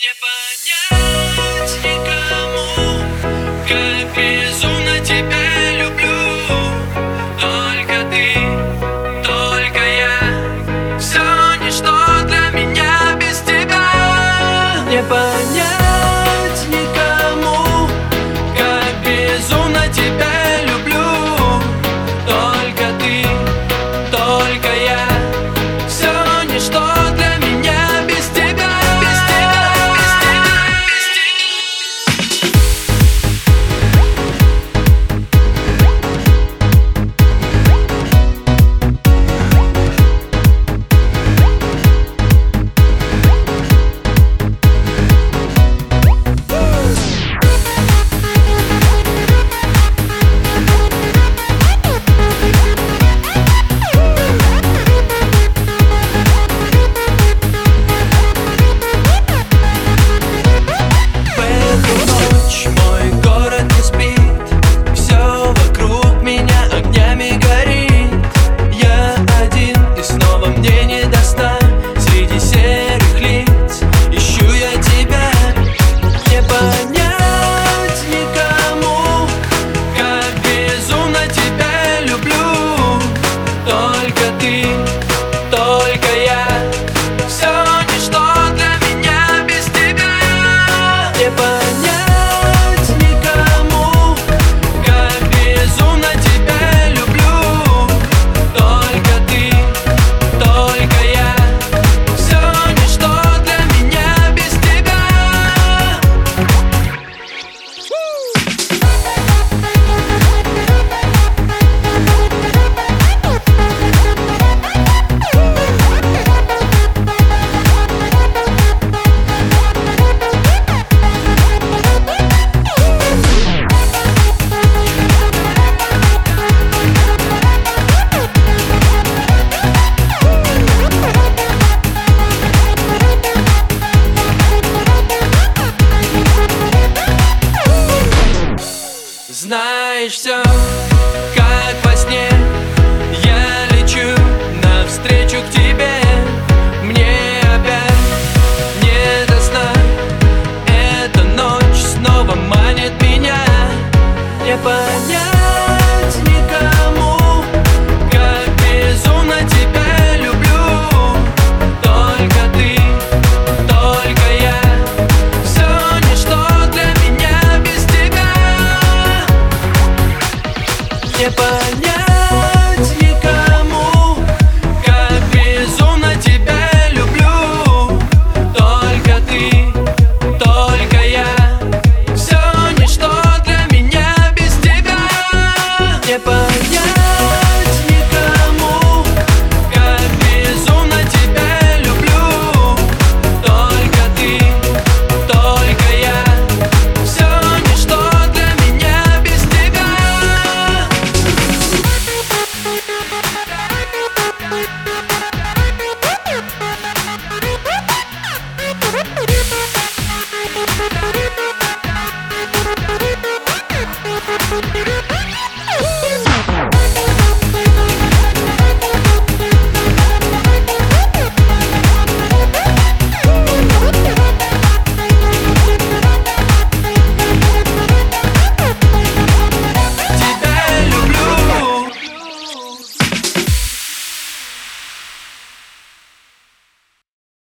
не понять не понять никому Как безумно тебя люблю. Только ты, только я Все ничто для меня без тебя.